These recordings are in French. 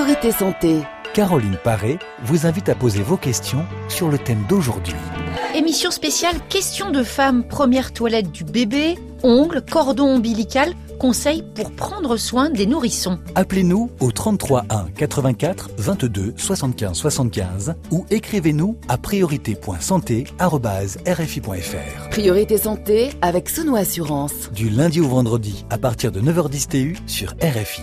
Priorité Santé. Caroline Paré vous invite à poser vos questions sur le thème d'aujourd'hui. Émission spéciale Questions de femmes, première toilette du bébé, ongles, cordon ombilical, conseils pour prendre soin des nourrissons. Appelez-nous au 33 1 84 22 75 75 ou écrivez-nous à priorité.santé@rfi.fr. Priorité Santé avec Sono Assurance. Du lundi au vendredi à partir de 9h10 TU sur RFI.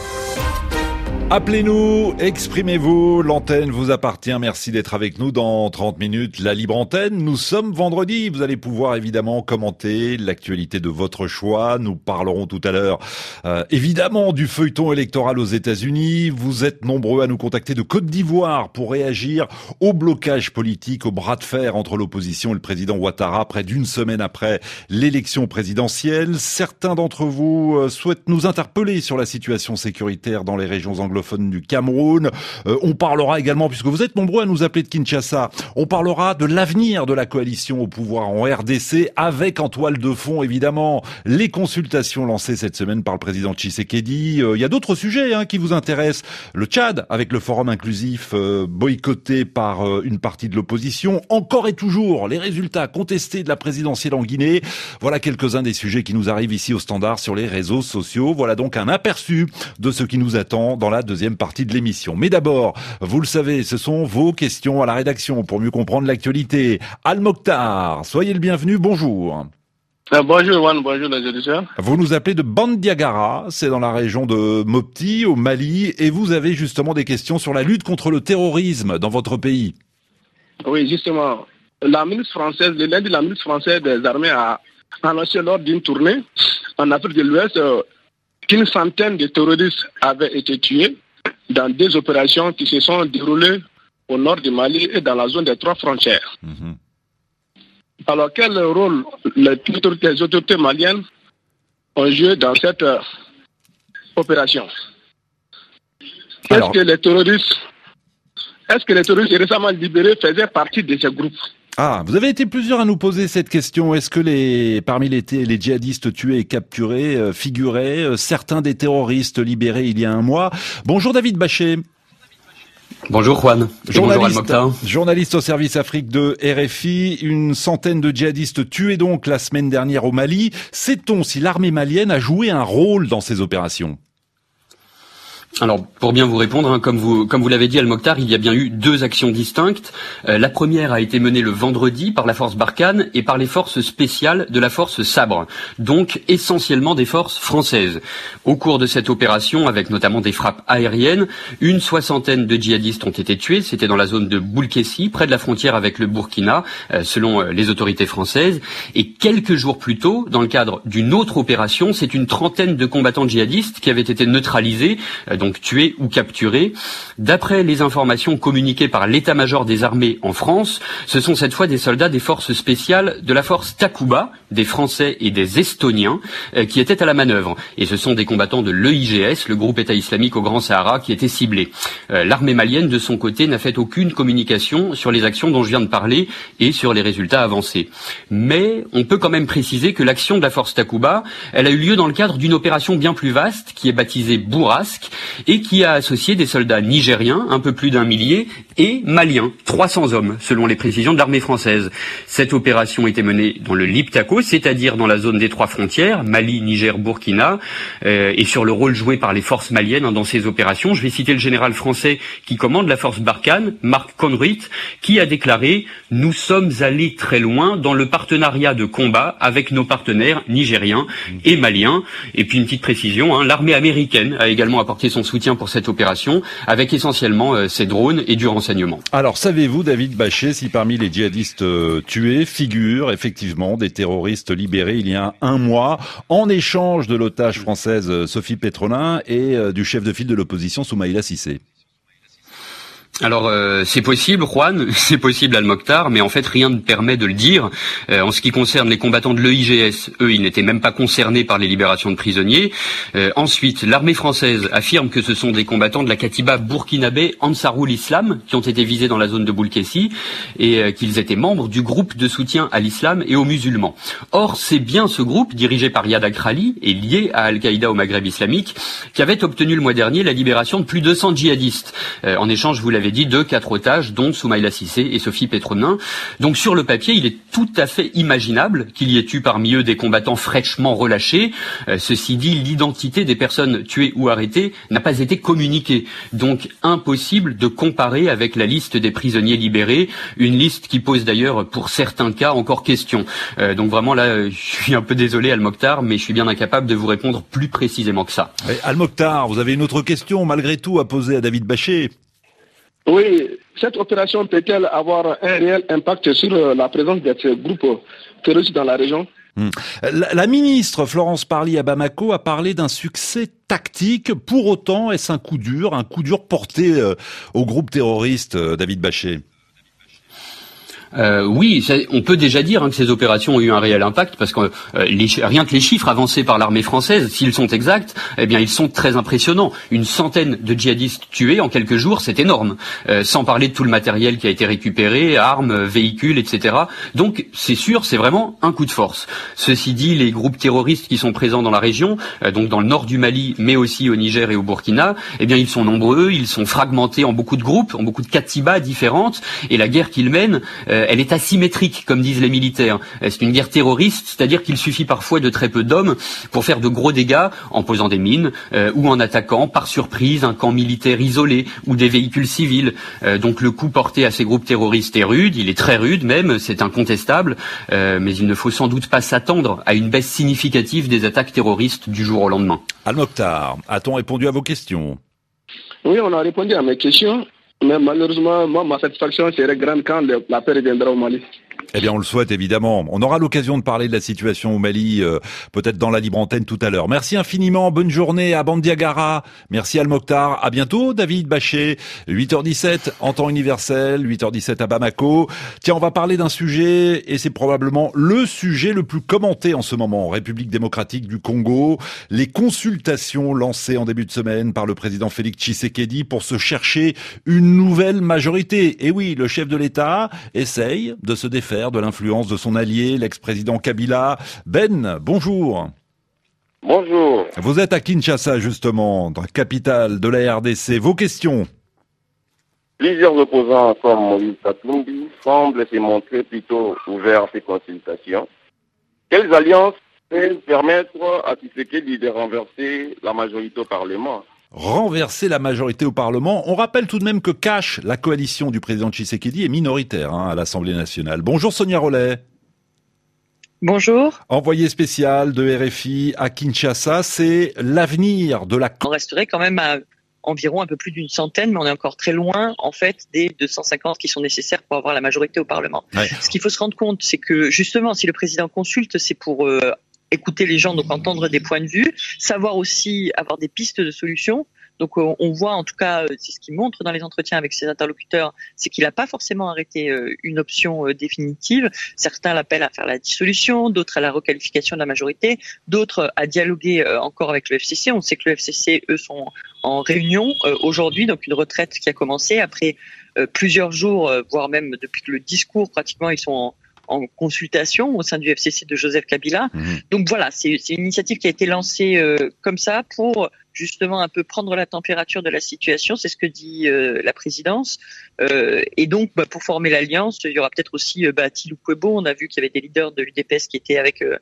Appelez-nous, exprimez-vous, l'antenne vous appartient, merci d'être avec nous dans 30 minutes, la libre antenne. Nous sommes vendredi, vous allez pouvoir évidemment commenter l'actualité de votre choix. Nous parlerons tout à l'heure euh, évidemment du feuilleton électoral aux États-Unis. Vous êtes nombreux à nous contacter de Côte d'Ivoire pour réagir au blocage politique, au bras de fer entre l'opposition et le président Ouattara près d'une semaine après l'élection présidentielle. Certains d'entre vous euh, souhaitent nous interpeller sur la situation sécuritaire dans les régions anglophones du Cameroun. Euh, on parlera également, puisque vous êtes nombreux à nous appeler de Kinshasa, on parlera de l'avenir de la coalition au pouvoir en RDC, avec en toile de fond, évidemment, les consultations lancées cette semaine par le président Tshisekedi. Euh, il y a d'autres sujets hein, qui vous intéressent. Le Tchad, avec le forum inclusif euh, boycotté par une partie de l'opposition. Encore et toujours, les résultats contestés de la présidentielle en Guinée. Voilà quelques-uns des sujets qui nous arrivent ici au standard sur les réseaux sociaux. Voilà donc un aperçu de ce qui nous attend dans la deuxième partie de l'émission. Mais d'abord, vous le savez, ce sont vos questions à la rédaction pour mieux comprendre l'actualité. Al Mokhtar, soyez le bienvenu, bonjour. Euh, bonjour Juan, bonjour les auditeurs. Vous nous appelez de Bandiagara, c'est dans la région de Mopti, au Mali, et vous avez justement des questions sur la lutte contre le terrorisme dans votre pays. Oui, justement. La ministre française, le lundi, la ministre française des armées a annoncé lors d'une tournée en Afrique de l'Ouest euh, qu'une centaine de terroristes avaient été tués dans des opérations qui se sont déroulées au nord du Mali et dans la zone des trois frontières. Mhm. Alors, quel rôle les autorités, maliennes ont joué dans cette euh, opération? Est-ce que les terroristes, est-ce que les terroristes récemment libérés faisaient partie de ces groupes? Ah, vous avez été plusieurs à nous poser cette question. Est-ce que les, parmi les, les djihadistes tués et capturés euh, figuraient euh, certains des terroristes libérés il y a un mois? Bonjour David Bachet. Bonjour Juan. Journaliste, bonjour journaliste au service Afrique de RFI. Une centaine de djihadistes tués donc la semaine dernière au Mali. Sait-on si l'armée malienne a joué un rôle dans ces opérations? Alors, pour bien vous répondre, hein, comme vous, l'avez dit, Al-Mokhtar, il y a bien eu deux actions distinctes. Euh, la première a été menée le vendredi par la force Barkhane et par les forces spéciales de la force Sabre, donc essentiellement des forces françaises. Au cours de cette opération, avec notamment des frappes aériennes, une soixantaine de djihadistes ont été tués. C'était dans la zone de Boulkessi, près de la frontière avec le Burkina, euh, selon euh, les autorités françaises. Et quelques jours plus tôt, dans le cadre d'une autre opération, c'est une trentaine de combattants djihadistes qui avaient été neutralisés donc tués ou capturés. D'après les informations communiquées par l'état-major des armées en France, ce sont cette fois des soldats des forces spéciales de la force Takuba, des Français et des Estoniens, euh, qui étaient à la manœuvre. Et ce sont des combattants de l'EIGS, le groupe État islamique au Grand Sahara, qui étaient ciblés. Euh, l'armée malienne, de son côté, n'a fait aucune communication sur les actions dont je viens de parler et sur les résultats avancés. Mais on peut quand même préciser que l'action de la force Takuba, elle a eu lieu dans le cadre d'une opération bien plus vaste, qui est baptisée Bourrasque, et qui a associé des soldats nigériens, un peu plus d'un millier, et maliens, 300 hommes, selon les précisions de l'armée française. Cette opération était menée dans le Liptako, c'est-à-dire dans la zone des trois frontières, Mali, Niger, Burkina, euh, et sur le rôle joué par les forces maliennes hein, dans ces opérations. Je vais citer le général français qui commande la force Barkhane, Marc Conruit, qui a déclaré « Nous sommes allés très loin dans le partenariat de combat avec nos partenaires nigériens et maliens. » Et puis une petite précision, hein, l'armée américaine a également apporté son soutien pour cette opération, avec essentiellement euh, ses drones et du renseignement. Alors, savez-vous, David Bachet, si parmi les djihadistes euh, tués figurent effectivement des terroristes libérés il y a un mois, en échange de l'otage française euh, Sophie Pétrolin et du chef de file de l'opposition Soumaïla Sissé? Alors euh, c'est possible, Juan, c'est possible, Al-Mokhtar, mais en fait rien ne permet de le dire. Euh, en ce qui concerne les combattants de l'EIGS, eux, ils n'étaient même pas concernés par les libérations de prisonniers. Euh, ensuite, l'armée française affirme que ce sont des combattants de la Katiba burkinabé Ansarul Islam qui ont été visés dans la zone de Boulkessi et qu'ils étaient membres du groupe de soutien à l'islam et aux musulmans. Or, c'est bien ce groupe, dirigé par Yad Akrali et lié à Al-Qaïda au Maghreb islamique, qui avait obtenu le mois dernier la libération de plus de 200 djihadistes. en échange, vous l'avez dit, deux, quatre otages, dont Soumaïla Sissé et Sophie Petronin. Donc sur le papier, il est tout à fait imaginable qu'il y ait eu parmi eux des combattants fraîchement relâchés. Euh, ceci dit, l'identité des personnes tuées ou arrêtées n'a pas été communiquée. Donc impossible de comparer avec la liste des prisonniers libérés, une liste qui pose d'ailleurs pour certains cas encore question. Euh, donc vraiment là, je suis un peu désolé Al-Mokhtar, mais je suis bien incapable de vous répondre plus précisément que ça. Al-Mokhtar, vous avez une autre question malgré tout à poser à David Bachet. Oui, cette opération peut-elle avoir un réel impact sur euh, la présence de ces groupes terroristes dans la région? Hmm. la, ministre Florence Parly à Bamako a parlé d'un succès tactique. Pour autant, est-ce un coup dur, un coup dur porté euh, au groupe terroriste, euh, David Bachet? Euh, oui, on peut déjà dire hein, que ces opérations ont eu un réel impact parce que euh, les, rien que les chiffres avancés par l'armée française, s'ils sont exacts, eh bien ils sont très impressionnants. Une centaine de djihadistes tués en quelques jours, c'est énorme. Euh, sans parler de tout le matériel qui a été récupéré, armes, véhicules, etc. Donc c'est sûr, c'est vraiment un coup de force. Ceci dit, les groupes terroristes qui sont présents dans la région, donc dans le nord du Mali, mais aussi au Niger et au Burkina, eh bien ils sont nombreux, ils sont fragmentés en beaucoup de groupes, en beaucoup de katibas différentes, et la guerre qu'ils mènent euh, elle est asymétrique, comme disent les militaires. Euh, c'est une guerre terroriste, c'est-à-dire qu'il suffit parfois de très peu d'hommes pour faire de gros dégâts en posant des mines euh, ou en attaquant par surprise un camp militaire isolé ou des véhicules civils. donc le coup porté à ces groupes terroristes est rude, il est très rude même, c'est incontestable, mais il ne faut sans doute pas s'attendre à une baisse significative des attaques terroristes du jour au lendemain. Al-Mokhtar, a-t-on répondu à vos questions? Oui, on a répondu à mes questions. Mais malheureusement, moi, ma satisfaction serait grande quand la paix reviendra au Mali. Eh bien, on le souhaite évidemment. On aura l'occasion de parler de la situation au Mali, euh, peut-être dans la libre antenne tout à l'heure. Merci infiniment. Bonne journée à Bandiagara. Merci Al Mokhtar. À bientôt, David Bachet. 8h17 en temps universel, 8h17 à Bamako. Tiens, on va parler d'un sujet et c'est probablement le sujet le plus commenté en ce moment. République démocratique du Congo. Les consultations lancées en début de semaine par le président Félix Tshisekedi pour se chercher une nouvelle majorité. Et oui, le chef de l'État essaye de se défaire de l'influence de son allié, l'ex-président Kabila. Ben, bonjour. Bonjour. Vous êtes à Kinshasa, justement, dans la capitale de la RDC. Vos questions Plusieurs opposants comme Moïse Katumbi semblent se montrer plutôt ouverts à ces consultations. Quelles alliances peuvent permettre à Tshisekedi de renverser la majorité au Parlement? Renverser la majorité au Parlement. On rappelle tout de même que Cash, la coalition du président Tshisekedi, est minoritaire hein, à l'Assemblée nationale. Bonjour Sonia Rollet. Bonjour. Envoyé spécial de RFI à Kinshasa, c'est l'avenir de la... On resterait quand même à environ un peu plus d'une centaine, mais on est encore très loin, en fait, des 250 qui sont nécessaires pour avoir la majorité au Parlement. Ce qu'il faut se rendre compte, c'est que justement, si le président consulte, c'est pour euh, écouter les gens, donc entendre des points de vue, savoir aussi avoir des pistes de solutions. Donc euh, on voit en tout cas, euh, c'est ce qu'il montre dans les entretiens avec ses interlocuteurs, c'est qu'il n'a pas forcément arrêté euh, une option définitive. Certains l'appellent à faire la dissolution, d'autres à la requalification de la majorité, d'autres à dialoguer encore avec le FCC. On sait que le FCC, eux, sont en réunion aujourd'hui, donc une retraite qui a commencé après plusieurs jours, voire même depuis le discours pratiquement, ils sont en, en consultation au sein du FCC de Joseph Kabila. Mhm. Donc voilà, c'est une initiative qui a été lancée euh, comme ça pour justement un peu prendre la température de la situation, c'est ce que dit euh, la présidence. Euh, et donc, bah, pour former l'alliance, il y aura peut-être aussi euh, bah, On a vu qu'il y avait des leaders de l'UDPS qui étaient avec euh,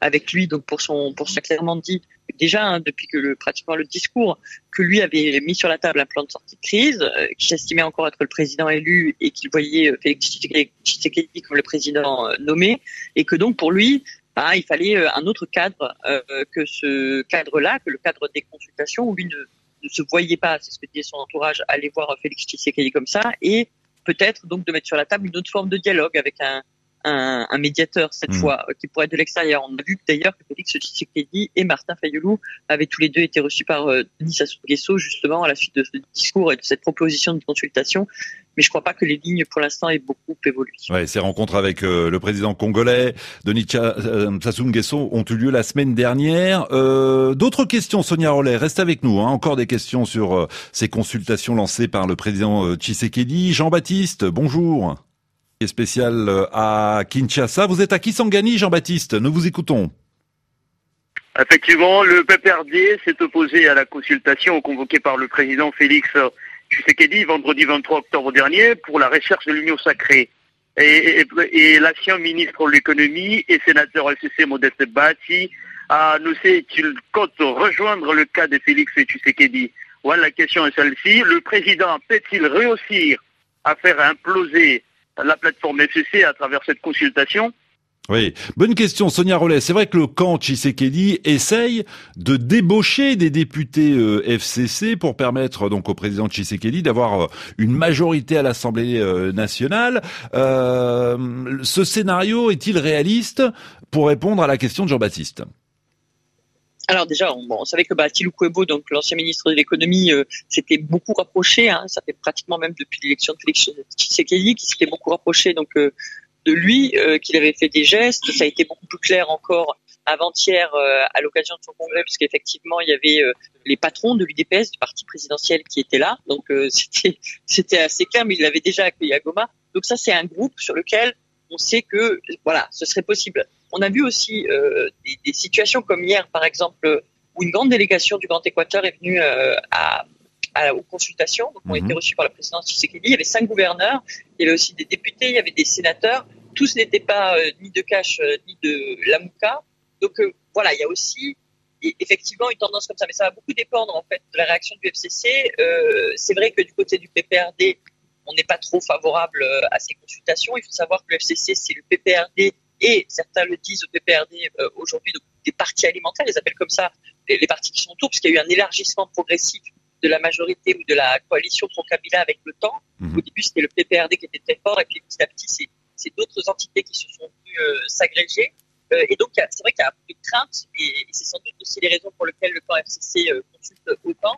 avec lui. Donc, pour son pour son clairement dit déjà hein, depuis que le pratiquement le discours que lui avait mis sur la table un plan de sortie de crise, euh, qu'il estimait encore être le président élu et qu'il voyait Félix Tshisekedi comme le président nommé, et que donc pour lui, bah, il fallait euh, un autre cadre euh, que ce cadre-là, que le cadre des consultations, où lui ne, se voyait pas, c'est ce que disait son entourage, aller voir Félix Tshisekedi comme ça, et peut-être donc de mettre sur la table une autre forme de dialogue avec un, un, un médiateur cette Mm. fois euh, qui pourrait être de l'extérieur. On a vu d'ailleurs que Félix Tshisekedi et Martin Fayoulou avaient tous les deux été reçus par euh, Denis Sassou Nguesso justement à la suite de ce discours et de cette proposition de consultation. Mais je crois pas que les lignes pour l'instant aient beaucoup évolué. Ouais, ces rencontres avec euh, le président congolais, Denis Cha- euh, Sassou Nguesso, ont eu lieu la semaine dernière. Euh, D'autres questions, Sonia Rollet, reste avec nous. Hein. Encore des questions sur ces consultations lancées par le président Tshisekedi. Jean-Baptiste, bonjour. Spécial euh, à Kinshasa. Vous êtes à Kisangani, Jean-Baptiste. Nous vous écoutons. Effectivement, le PPRD s'est opposé à la consultation convoquée par le président Félix Tshisekedi vendredi 23 octobre dernier pour la recherche de l'union sacrée. Et l'ancien ministre de l'économie et sénateur LCC Modeste Bati a annoncé qu'il compte rejoindre le cas de Félix Tshisekedi. Voilà, la question est celle-ci. Le président peut-il réussir à faire imploser la plateforme FCC à travers cette consultation Oui, bonne question, Sonia Rollet. C'est vrai que le camp Tshisekedi essaye de débaucher des députés euh, FCC pour permettre donc au président Tshisekedi d'avoir euh, une majorité à l'Assemblée euh, nationale. Ce scénario est-il réaliste pour répondre à la question de Jean-Baptiste? Alors déjà, on, bon, on savait que Thilou Kouebo, donc l'ancien ministre de l'économie, euh, s'était beaucoup rapproché. Hein, ça fait pratiquement même depuis l'élection de Félix Tshisekedi qui s'était beaucoup rapproché donc euh, de lui, euh, qu'il avait fait des gestes. Ça a été beaucoup plus clair encore avant-hier à l'occasion de son congrès, puisqu'effectivement il y avait les patrons de l'UDPS, du parti présidentiel, qui étaient là. Donc c'était c'était assez clair, mais il l'avait déjà accueilli à Goma. Donc ça, c'est un groupe sur lequel on sait que voilà, ce serait possible. On a vu aussi euh, des, des, situations comme hier, par exemple, où une grande délégation du Grand Équateur est venue euh, à, à, aux consultations, donc ont Mhm. été reçus par la présidence Tshisekedi. Il y avait cinq gouverneurs, il y avait aussi des députés, il y avait des sénateurs. Tous n'étaient pas euh, ni de euh, ni de Lamouka. Donc voilà, il y a aussi et- effectivement une tendance comme ça, mais ça va beaucoup dépendre en fait de la réaction du FCC. C'est vrai que du côté du PPRD, on n'est pas trop favorable à ces consultations. Il faut savoir que le FCC, c'est le PPRD et certains le disent au PPRD euh, aujourd'hui, des partis alimentaires, ils appellent comme ça les, les partis qui sont autour, parce qu'il y a eu un élargissement progressif de la majorité ou de la coalition pro-Kabila avec le temps. Mhm. Au début, c'était le PPRD qui était très fort, et puis petit à petit, c'est d'autres entités qui se sont venues euh, s'agréger. Euh, et donc, c'est vrai qu'il y a un peu de crainte, et, et c'est sans doute aussi les raisons pour lesquelles le camp FCC consulte autant.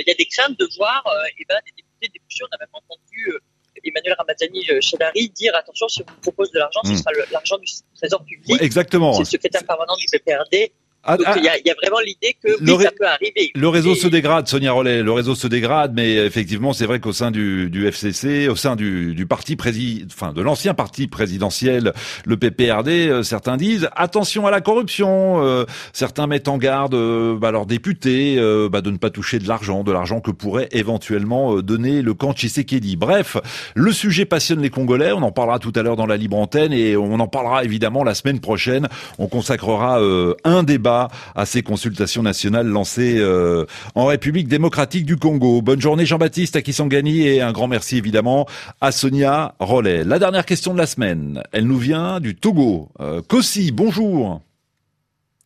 Il y a des craintes de voir eh ben, des députés, des députés. On a même entendu Emmanuel Ramazani euh, Chedari dire attention, si on vous propose de l'argent, ce sera le- l'argent du trésor public. Ouais, Exactement. C'est le secrétaire permanent du PPRD. Ah, ah, il y, y a vraiment l'idée que oui, ça peut arriver. Le réseau Et- se dégrade, Sonia Rollet. Le réseau se dégrade, mais effectivement, c'est vrai qu'au sein du, du FCC, au sein du, du parti prési, enfin de l'ancien parti présidentiel, le PPRD, euh, certains disent attention à la corruption. euh, certains mettent en garde euh, bah, leurs députés euh, bah, de ne pas toucher de l'argent, de l'argent que pourrait éventuellement donner le camp Tshisekedi. Bref, le sujet passionne les Congolais. On en parlera tout à l'heure dans la libre antenne et on en parlera évidemment la semaine prochaine. On consacrera euh, un débat à ces consultations nationales lancées euh, en République démocratique du Congo. Bonne journée Jean-Baptiste à Kisangani et un grand merci évidemment à Sonia Rollet. La dernière question de la semaine, elle nous vient du Togo. Euh, Kossi, bonjour.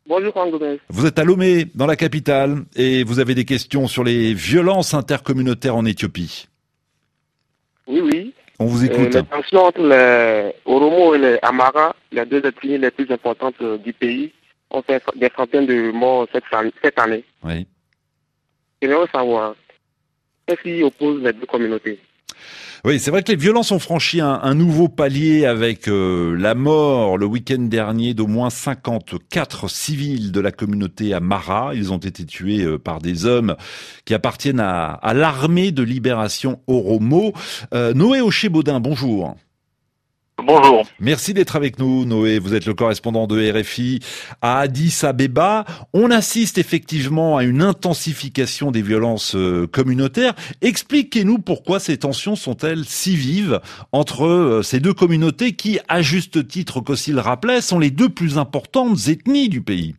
Bonjour, Gomez. Vous êtes à Lomé, dans la capitale, et vous avez des questions sur les violences intercommunautaires en Éthiopie. Oui, oui. On vous Euh, écoute. les tensions entre les Oromo et les Amara, les deux ethnies les plus importantes euh, du pays, ont fait des centaines de morts cette, an- cette année. Oui. J'aimerais savoir, qu'est-ce qui oppose les deux communautés? Oui, c'est vrai que les violences ont franchi un, un nouveau palier avec euh, la mort le week-end dernier d'au moins 54 civils de la communauté à Mara. Ils ont été tués euh, par des hommes qui appartiennent à, à l'armée de libération Oromo. Euh, Noé Oché-Baudin, bonjour. Bonjour. Merci d'être avec nous, Noé. Vous êtes le correspondant de RFI à Addis Abeba. On assiste effectivement à une intensification des violences euh, communautaires. Expliquez-nous pourquoi ces tensions sont-elles si vives entre euh, ces deux communautés qui, à juste titre qu'aussi le rappelait, sont les deux plus importantes ethnies du pays.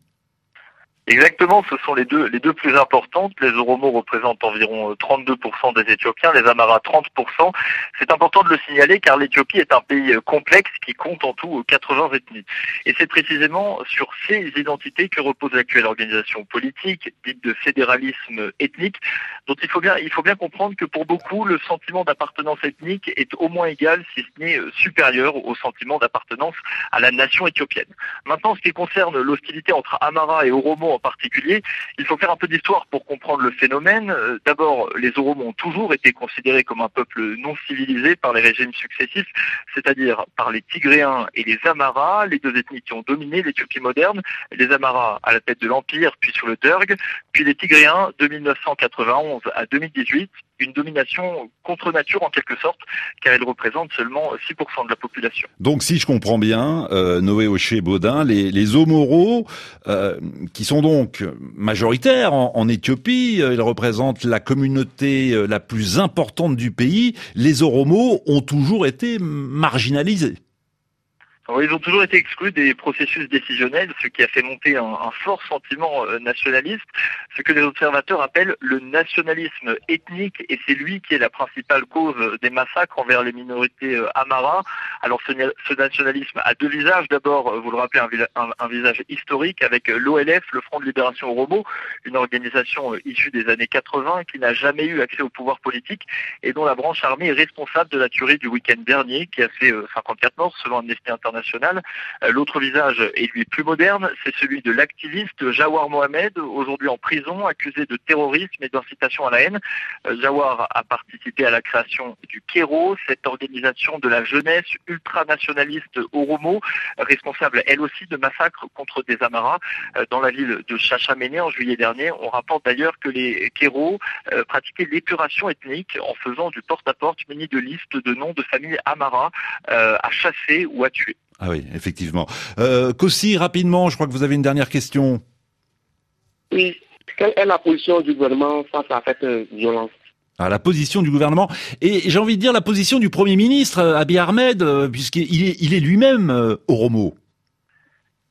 Exactement, ce sont les deux, les deux plus importantes. Les Oromo représentent environ 32% euh, des Éthiopiens, les Amara 30%. C'est important de le signaler car l'Éthiopie est un pays euh, complexe qui compte en tout 80 ethnies. Et c'est précisément sur ces identités que repose l'actuelle organisation politique, dite de fédéralisme ethnique, dont il faut bien, il faut bien comprendre que pour beaucoup, le sentiment d'appartenance ethnique est au moins égal, si ce n'est euh, supérieur au sentiment d'appartenance à la nation éthiopienne. Maintenant, ce qui concerne l'hostilité entre Amara et Oromo en particulier, il faut faire un peu d'histoire pour comprendre le phénomène. Euh, d'abord, les Oromos ont toujours été considérés comme un peuple non civilisé par les régimes successifs, c'est-à-dire par les Tigréens et les Amaras, les deux ethnies qui ont dominé l'Éthiopie moderne, les Amaras à la tête de l'Empire, puis sur le Derg, puis les Tigréens de 1991 à 2018, une domination contre nature en quelque sorte, car elle représente seulement 6% de la population. Donc si je comprends bien, euh, Noé Oché-Baudin, les, les euh, qui sont donc majoritaires en, Éthiopie, euh, ils représentent la communauté la plus importante du pays, les Oromos ont toujours été marginalisés ils ont toujours été exclus des processus décisionnels, ce qui a fait monter un, fort sentiment euh, nationaliste, ce que les observateurs appellent le nationalisme ethnique, et c'est lui qui est la principale cause des massacres envers les minorités euh, amaras. Alors ce, nationalisme a deux visages. D'abord, euh, vous le rappelez, un, visage historique avec l'OLF, le Front de Libération Oromo, une organisation issue des années 80 qui n'a jamais eu accès au pouvoir politique et dont la branche armée est responsable de la tuerie du week-end dernier, qui a fait 54 morts selon Amnesty International euh, l'autre visage est lui plus moderne, c'est celui de l'activiste Jawar Mohamed, aujourd'hui en prison, accusé de terrorisme et d'incitation à la haine. Euh, Jawar a participé à la création du Kero, cette organisation de la jeunesse ultranationaliste Oromo, responsable elle aussi de massacres contre des Amaras euh, dans la ville de Chachamene en juillet dernier. On rapporte d'ailleurs que les Kero pratiquaient l'épuration ethnique en faisant du porte-à-porte muni de listes de noms de familles Amara à chasser ou à tuer. Ah oui, effectivement. Euh, Kossi, rapidement, je crois que vous avez une dernière question. Oui. Quelle est la position du gouvernement face à cette violence? À la position du gouvernement et j'ai envie de dire la position du Premier ministre Abiy Ahmed, euh, puisqu'il est, il est lui-même euh, Oromo.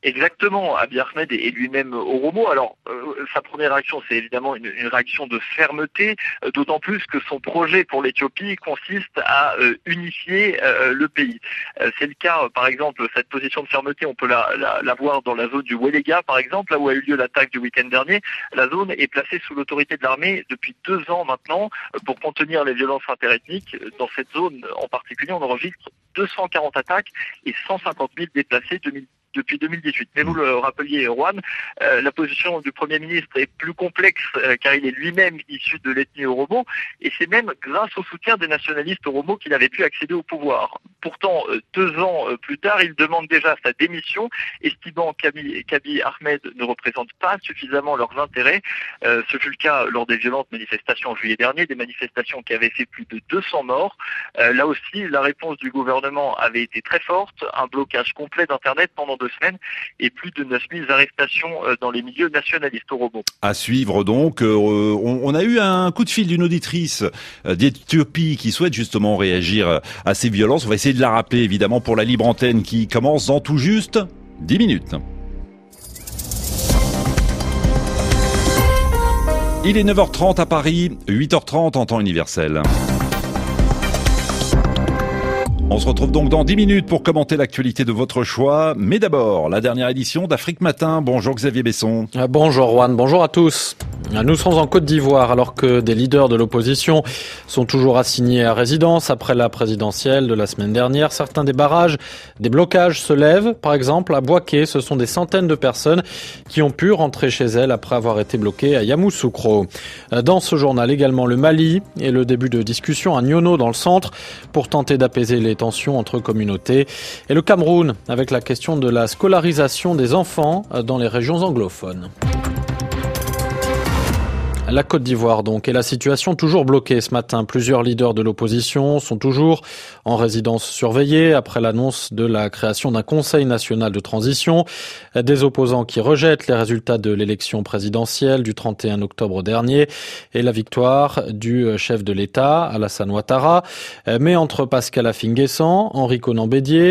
Exactement, Abiy Ahmed est lui-même Oromo. Alors, euh, sa première réaction, c'est évidemment une, réaction de fermeté, euh, d'autant plus que son projet pour l'Éthiopie consiste à euh, unifier le pays. c'est le cas, par exemple, cette position de fermeté, on peut la, la, voir dans la zone du Welega, par exemple, là où a eu lieu l'attaque du week-end dernier. La zone est placée sous l'autorité de l'armée depuis deux ans maintenant pour contenir les violences interethniques. Dans cette zone en particulier, on enregistre 240 attaques et 150 000 déplacés depuis 2018. Mais vous le rappeliez, Juan, euh, la position du Premier ministre est plus complexe euh, car il est lui-même issu de l'ethnie oromo et c'est même grâce au soutien des nationalistes oromo qu'il avait pu accéder au pouvoir. Pourtant, euh, deux ans plus tard, il demande déjà sa démission, estimant qu'Abiy Ahmed ne représente pas suffisamment leurs intérêts. ce fut le cas lors des violentes manifestations en juillet dernier, des manifestations qui avaient fait plus de 200 morts. là aussi, la réponse du gouvernement avait été très forte, un blocage complet d'Internet pendant deux semaines et plus de 9000 arrestations euh, dans les milieux nationalistes au robot. À suivre donc, euh, on, a eu un coup de fil d'une auditrice euh, d'Éthiopie qui souhaite justement réagir à ces violences. De la rappeler évidemment pour la libre antenne qui commence dans tout juste 10 minutes. Il est 9h30 à Paris, 8h30 en temps universel. On se retrouve donc dans 10 minutes pour commenter l'actualité de votre choix. Mais d'abord, la dernière édition d'Afrique Matin. Bonjour Xavier Besson. Euh, bonjour Juan, bonjour à tous. Nous sommes en Côte d'Ivoire alors que des leaders de l'opposition sont toujours assignés à résidence après la présidentielle de la semaine dernière. Certains des barrages, des blocages se lèvent. Par exemple, à Boaké, ce sont des centaines de personnes qui ont pu rentrer chez elles après avoir été bloquées à Yamoussoukro. Euh, dans ce journal également le Mali et le début de discussion à Nyono dans le centre pour tenter d'apaiser les tensions entre communautés. Et le Cameroun avec la question de la scolarisation des enfants dans les régions anglophones. La Côte d'Ivoire donc et la situation toujours bloquée ce matin. Plusieurs leaders de l'opposition sont toujours en résidence surveillée après l'annonce de la création d'un Conseil national de transition. Des opposants qui rejettent les résultats de l'élection présidentielle du 31 octobre dernier et la victoire du chef de l'État, Alassane Ouattara. Mais entre Pascal Affinguessan, Henri Conan Bédier,